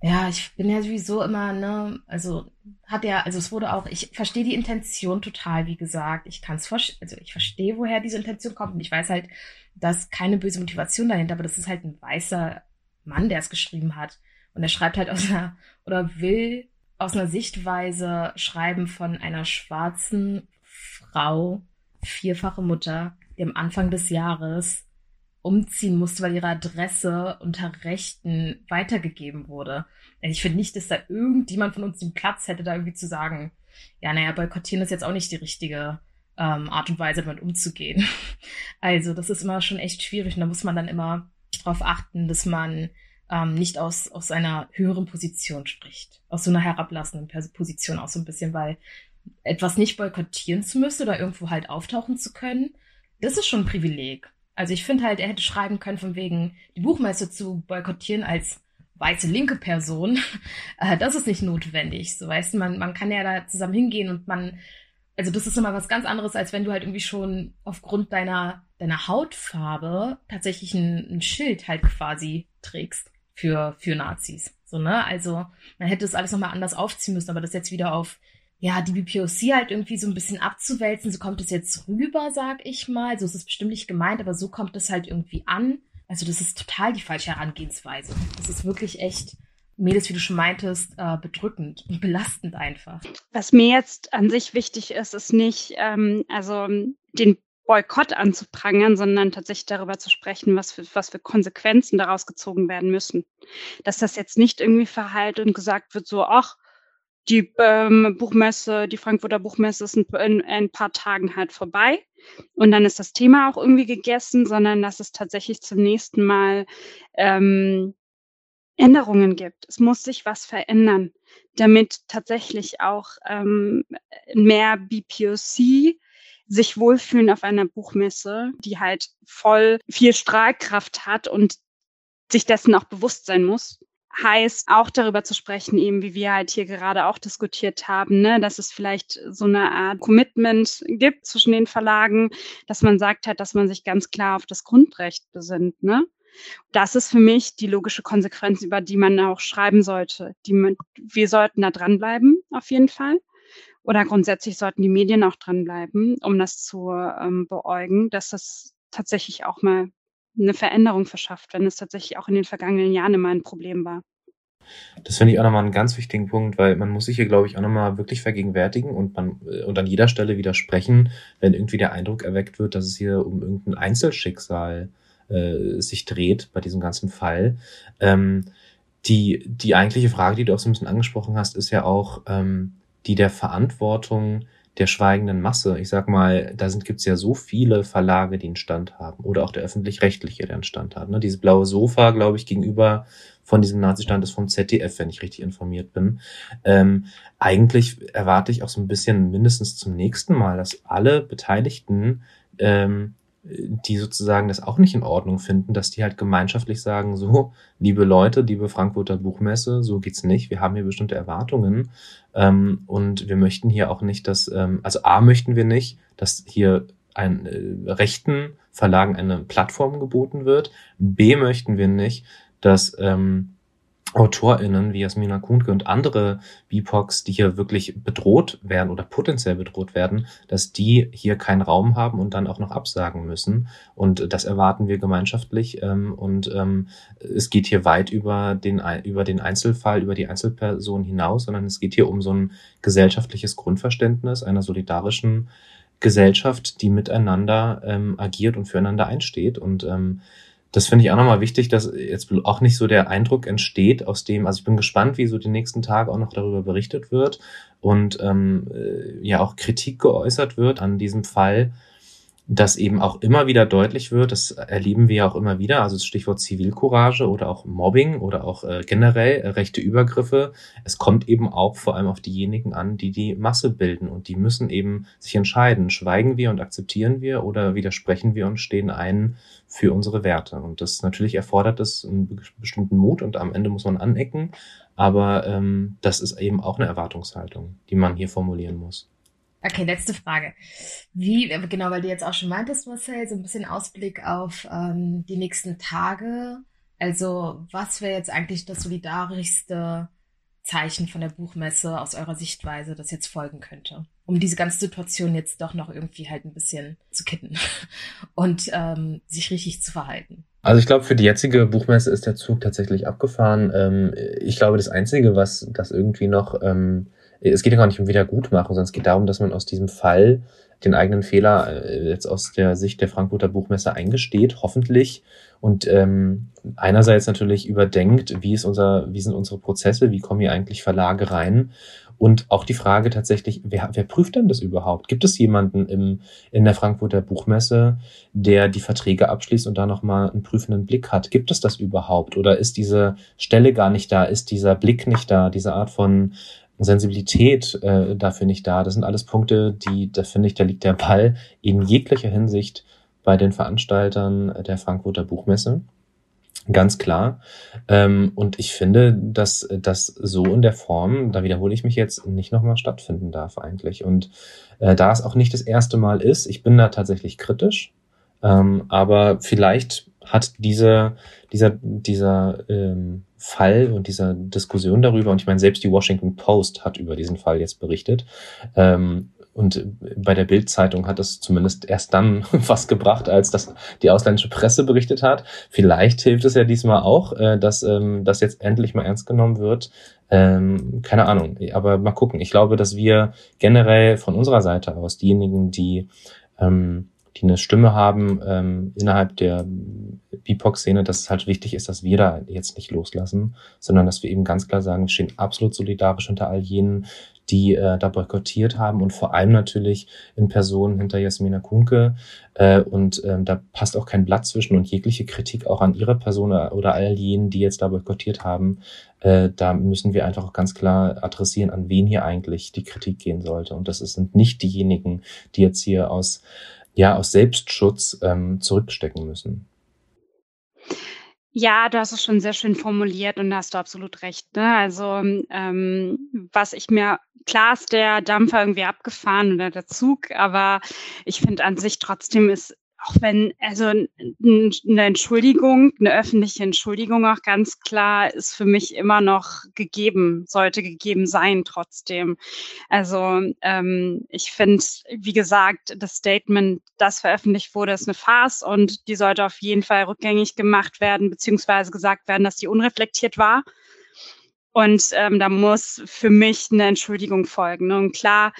ja, ich bin ja sowieso immer, ne, also hat er, also es wurde auch, ich verstehe die Intention total, wie gesagt. Ich kann es also ich verstehe, woher diese Intention kommt und ich weiß halt, dass keine böse Motivation dahinter, aber das ist halt ein weißer Mann, der es geschrieben hat. Und er schreibt halt aus einer, oder will aus einer Sichtweise schreiben von einer schwarzen Frau, vierfache Mutter, die am Anfang des Jahres umziehen musste, weil ihre Adresse unter Rechten weitergegeben wurde. Ich finde nicht, dass da irgendjemand von uns den Platz hätte, da irgendwie zu sagen, ja, naja, boykottieren ist jetzt auch nicht die richtige ähm, Art und Weise, damit umzugehen. Also, das ist immer schon echt schwierig und da muss man dann immer darauf achten, dass man ähm, nicht aus, aus einer höheren Position spricht. Aus so einer herablassenden Position auch so ein bisschen, weil etwas nicht boykottieren zu müssen oder irgendwo halt auftauchen zu können, das ist schon ein Privileg. Also ich finde halt, er hätte schreiben können von wegen, die Buchmesse zu boykottieren als weiße linke Person, äh, das ist nicht notwendig. So weißt du, man, man kann ja da zusammen hingehen und man, also das ist immer was ganz anderes, als wenn du halt irgendwie schon aufgrund deiner, deiner Hautfarbe tatsächlich ein, ein Schild halt quasi trägst für, für Nazis. So, ne? Also man hätte das alles nochmal anders aufziehen müssen, aber das jetzt wieder auf ja, die BPOC halt irgendwie so ein bisschen abzuwälzen. So kommt es jetzt rüber, sag ich mal. So ist es bestimmt nicht gemeint, aber so kommt es halt irgendwie an. Also das ist total die falsche Herangehensweise. Das ist wirklich echt, Mädels, wie du schon meintest, äh, bedrückend und belastend einfach. Was mir jetzt an sich wichtig ist, ist nicht, ähm, also den Boykott anzuprangern, sondern tatsächlich darüber zu sprechen, was für, was für Konsequenzen daraus gezogen werden müssen. Dass das jetzt nicht irgendwie verheilt und gesagt wird, so, ach, die ähm, Buchmesse, die Frankfurter Buchmesse ist in, in, in, ein paar Tagen halt vorbei und dann ist das Thema auch irgendwie gegessen, sondern dass es tatsächlich zum nächsten Mal ähm, Änderungen gibt. Es muss sich was verändern, damit tatsächlich auch ähm, mehr BPOC sich wohlfühlen auf einer Buchmesse, die halt voll viel Strahlkraft hat und sich dessen auch bewusst sein muss heißt auch darüber zu sprechen, eben wie wir halt hier gerade auch diskutiert haben, ne, dass es vielleicht so eine Art Commitment gibt zwischen den Verlagen, dass man sagt halt, dass man sich ganz klar auf das Grundrecht besinnt, ne? Das ist für mich die logische Konsequenz, über die man auch schreiben sollte. Die man, wir sollten da dranbleiben, auf jeden Fall. Oder grundsätzlich sollten die Medien auch dranbleiben, um das zu ähm, beäugen, dass das tatsächlich auch mal eine Veränderung verschafft, wenn es tatsächlich auch in den vergangenen Jahren immer ein Problem war. Das finde ich auch nochmal einen ganz wichtigen Punkt, weil man muss sich hier, glaube ich, auch nochmal wirklich vergegenwärtigen und man und an jeder Stelle widersprechen, wenn irgendwie der Eindruck erweckt wird, dass es hier um irgendein Einzelschicksal äh, sich dreht bei diesem ganzen Fall. Ähm, die, die eigentliche Frage, die du auch so ein bisschen angesprochen hast, ist ja auch ähm, die der Verantwortung der schweigenden Masse. Ich sag mal, da sind, gibt's ja so viele Verlage, die einen Stand haben. Oder auch der öffentlich-rechtliche, der einen Stand hat. Ne? Dieses blaue Sofa, glaube ich, gegenüber von diesem Nazi-Stand ist vom ZDF, wenn ich richtig informiert bin. Ähm, eigentlich erwarte ich auch so ein bisschen mindestens zum nächsten Mal, dass alle Beteiligten ähm, die sozusagen das auch nicht in Ordnung finden, dass die halt gemeinschaftlich sagen, so, liebe Leute, liebe Frankfurter Buchmesse, so geht's nicht, wir haben hier bestimmte Erwartungen ähm, und wir möchten hier auch nicht, dass, ähm, also A möchten wir nicht, dass hier ein äh, rechten Verlagen eine Plattform geboten wird, B möchten wir nicht, dass ähm, AutorInnen wie Jasmina Kuhnke und andere BIPOCs, die hier wirklich bedroht werden oder potenziell bedroht werden, dass die hier keinen Raum haben und dann auch noch absagen müssen. Und das erwarten wir gemeinschaftlich. Ähm, und ähm, es geht hier weit über den, über den Einzelfall, über die Einzelperson hinaus, sondern es geht hier um so ein gesellschaftliches Grundverständnis einer solidarischen Gesellschaft, die miteinander ähm, agiert und füreinander einsteht. Und ähm, das finde ich auch nochmal wichtig, dass jetzt auch nicht so der Eindruck entsteht, aus dem, also ich bin gespannt, wie so die nächsten Tage auch noch darüber berichtet wird und ähm, äh, ja auch Kritik geäußert wird an diesem Fall, dass eben auch immer wieder deutlich wird, das erleben wir ja auch immer wieder, also das Stichwort Zivilcourage oder auch Mobbing oder auch äh, generell äh, rechte Übergriffe. Es kommt eben auch vor allem auf diejenigen an, die die Masse bilden und die müssen eben sich entscheiden, schweigen wir und akzeptieren wir oder widersprechen wir und stehen ein für unsere Werte. Und das natürlich erfordert es einen bestimmten Mut und am Ende muss man anecken, aber ähm, das ist eben auch eine Erwartungshaltung, die man hier formulieren muss. Okay, letzte Frage. Wie, genau, weil du jetzt auch schon meintest, Marcel, so ein bisschen Ausblick auf ähm, die nächsten Tage. Also, was wäre jetzt eigentlich das solidarischste Zeichen von der Buchmesse aus eurer Sichtweise, das jetzt folgen könnte? Um diese ganze Situation jetzt doch noch irgendwie halt ein bisschen zu kitten und ähm, sich richtig zu verhalten. Also ich glaube, für die jetzige Buchmesse ist der Zug tatsächlich abgefahren. Ähm, ich glaube, das Einzige, was das irgendwie noch ähm, es geht ja gar nicht um Wiedergutmachung, sondern es geht darum, dass man aus diesem Fall den eigenen Fehler äh, jetzt aus der Sicht der Frankfurter Buchmesse eingesteht, hoffentlich. Und ähm, einerseits natürlich überdenkt, wie ist unser, wie sind unsere Prozesse, wie kommen hier eigentlich Verlage rein? Und auch die Frage tatsächlich, wer, wer prüft denn das überhaupt? Gibt es jemanden im, in der Frankfurter Buchmesse, der die Verträge abschließt und da nochmal einen prüfenden Blick hat? Gibt es das überhaupt? Oder ist diese Stelle gar nicht da? Ist dieser Blick nicht da? Diese Art von Sensibilität äh, dafür nicht da. Das sind alles Punkte, die, da finde ich, da liegt der Ball in jeglicher Hinsicht bei den Veranstaltern der Frankfurter Buchmesse. Ganz klar. Ähm, und ich finde, dass das so in der Form, da wiederhole ich mich jetzt, nicht nochmal stattfinden darf eigentlich. Und äh, da es auch nicht das erste Mal ist, ich bin da tatsächlich kritisch, ähm, aber vielleicht hat diese, dieser, dieser ähm, Fall und dieser Diskussion darüber, und ich meine, selbst die Washington Post hat über diesen Fall jetzt berichtet, ähm, und bei der Bild-Zeitung hat es zumindest erst dann was gebracht, als das die ausländische Presse berichtet hat. Vielleicht hilft es ja diesmal auch, äh, dass ähm, das jetzt endlich mal ernst genommen wird. Ähm, keine Ahnung, aber mal gucken. Ich glaube, dass wir generell von unserer Seite aus diejenigen, die ähm, die eine Stimme haben ähm, innerhalb der BIPOC-Szene, dass es halt wichtig ist, dass wir da jetzt nicht loslassen, sondern dass wir eben ganz klar sagen, wir stehen absolut solidarisch hinter all jenen, die äh, da boykottiert haben und vor allem natürlich in Person hinter Jasmina Kunke. Äh, und ähm, da passt auch kein Blatt zwischen und jegliche Kritik auch an ihrer Person oder all jenen, die jetzt da boykottiert haben. Äh, da müssen wir einfach auch ganz klar adressieren, an wen hier eigentlich die Kritik gehen sollte. Und das sind nicht diejenigen, die jetzt hier aus ja aus Selbstschutz ähm, zurückstecken müssen. Ja, du hast es schon sehr schön formuliert und da hast du absolut recht. Ne? Also ähm, was ich mir, klar ist der Dampfer irgendwie abgefahren oder der Zug, aber ich finde an sich trotzdem ist auch wenn, also eine Entschuldigung, eine öffentliche Entschuldigung auch ganz klar ist für mich immer noch gegeben, sollte gegeben sein trotzdem. Also ähm, ich finde, wie gesagt, das Statement, das veröffentlicht wurde, ist eine Farce und die sollte auf jeden Fall rückgängig gemacht werden, beziehungsweise gesagt werden, dass die unreflektiert war. Und ähm, da muss für mich eine Entschuldigung folgen. Und klar,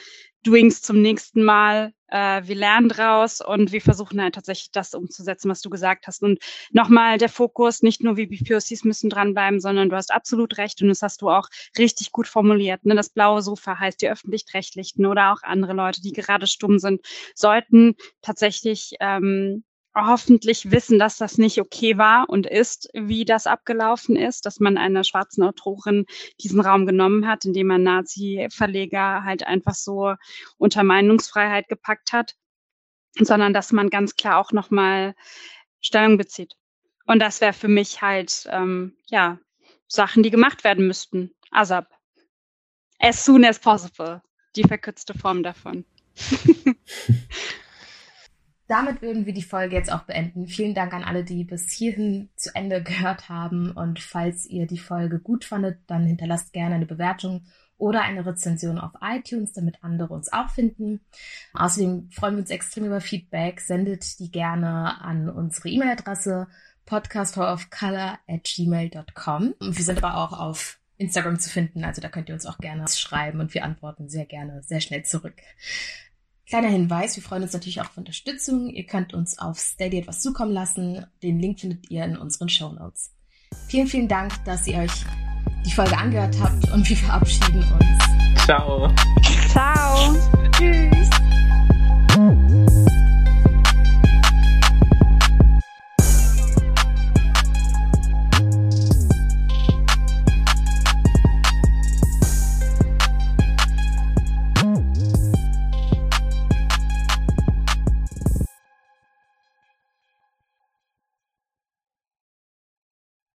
Doings zum nächsten Mal. Äh, wir lernen draus und wir versuchen halt tatsächlich das umzusetzen, was du gesagt hast. Und nochmal der Fokus, nicht nur wie POCs müssen dranbleiben, sondern du hast absolut recht und das hast du auch richtig gut formuliert. Ne? Das blaue Sofa heißt die öffentlich-rechtlichen oder auch andere Leute, die gerade stumm sind, sollten tatsächlich ähm, hoffentlich wissen, dass das nicht okay war und ist, wie das abgelaufen ist, dass man einer schwarzen Autorin diesen Raum genommen hat, indem man Nazi-Verleger halt einfach so unter Meinungsfreiheit gepackt hat, sondern dass man ganz klar auch nochmal Stellung bezieht. Und das wäre für mich halt, ähm, ja, Sachen, die gemacht werden müssten. ASAP. As soon as possible. Die verkürzte Form davon. damit würden wir die Folge jetzt auch beenden. Vielen Dank an alle, die bis hierhin zu Ende gehört haben. Und falls ihr die Folge gut fandet, dann hinterlasst gerne eine Bewertung oder eine Rezension auf iTunes, damit andere uns auch finden. Außerdem freuen wir uns extrem über Feedback. Sendet die gerne an unsere E-Mail-Adresse podcasthourofcolor@gmail.com. Wir sind aber auch auf Instagram zu finden, also da könnt ihr uns auch gerne schreiben und wir antworten sehr gerne, sehr schnell zurück. Kleiner Hinweis, wir freuen uns natürlich auch auf Unterstützung. Ihr könnt uns auf Steady etwas zukommen lassen. Den Link findet ihr in unseren Show Notes. Vielen, vielen Dank, dass ihr euch die Folge angehört habt und wir verabschieden uns. Ciao. Ciao. Tschüss.